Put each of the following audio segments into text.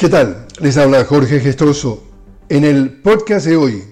¿Qué tal? Les habla Jorge Gestoso. En el podcast de hoy,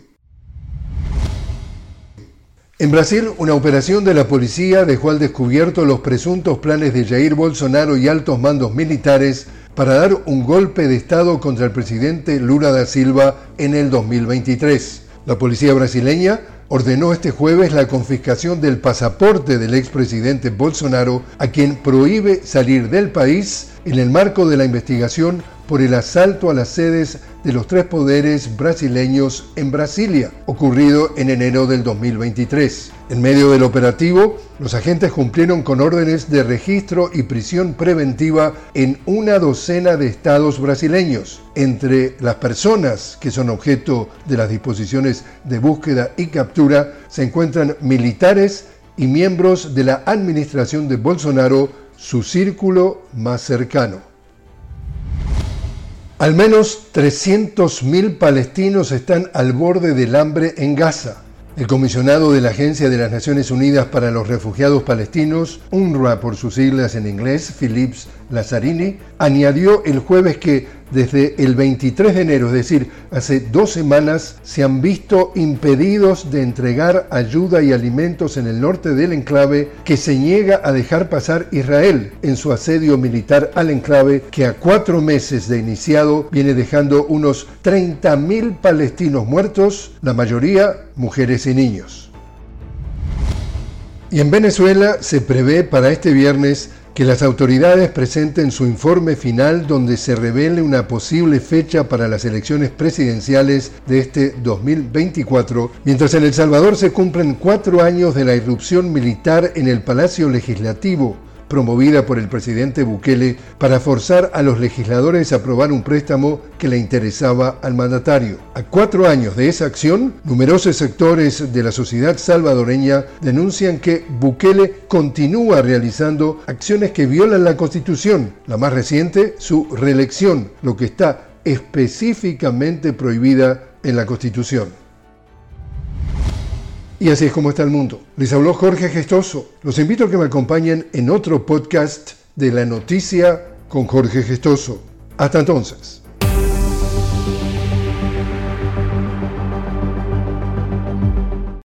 en Brasil, una operación de la policía dejó al descubierto los presuntos planes de Jair Bolsonaro y altos mandos militares para dar un golpe de Estado contra el presidente Lula da Silva en el 2023. La policía brasileña ordenó este jueves la confiscación del pasaporte del expresidente Bolsonaro, a quien prohíbe salir del país en el marco de la investigación por el asalto a las sedes de los tres poderes brasileños en Brasilia, ocurrido en enero del 2023. En medio del operativo, los agentes cumplieron con órdenes de registro y prisión preventiva en una docena de estados brasileños. Entre las personas que son objeto de las disposiciones de búsqueda y captura se encuentran militares y miembros de la administración de Bolsonaro, su círculo más cercano. Al menos 300.000 palestinos están al borde del hambre en Gaza. El comisionado de la Agencia de las Naciones Unidas para los Refugiados Palestinos, UNRWA por sus siglas en inglés, Philips Lazzarini, añadió el jueves que desde el 23 de enero, es decir, hace dos semanas, se han visto impedidos de entregar ayuda y alimentos en el norte del enclave que se niega a dejar pasar Israel en su asedio militar al enclave que a cuatro meses de iniciado viene dejando unos 30.000 palestinos muertos, la mayoría mujeres y niños. Y en Venezuela se prevé para este viernes que las autoridades presenten su informe final donde se revele una posible fecha para las elecciones presidenciales de este 2024, mientras en El Salvador se cumplen cuatro años de la irrupción militar en el Palacio Legislativo, promovida por el presidente Bukele para forzar a los legisladores a aprobar un préstamo que le interesaba al mandatario. A cuatro años de esa acción, numerosos sectores de la sociedad salvadoreña denuncian que Bukele continúa realizando acciones que violan la Constitución, la más reciente, su reelección, lo que está específicamente prohibida en la Constitución. Y así es como está el mundo. Les habló Jorge Gestoso. Los invito a que me acompañen en otro podcast de la noticia con Jorge Gestoso. Hasta entonces.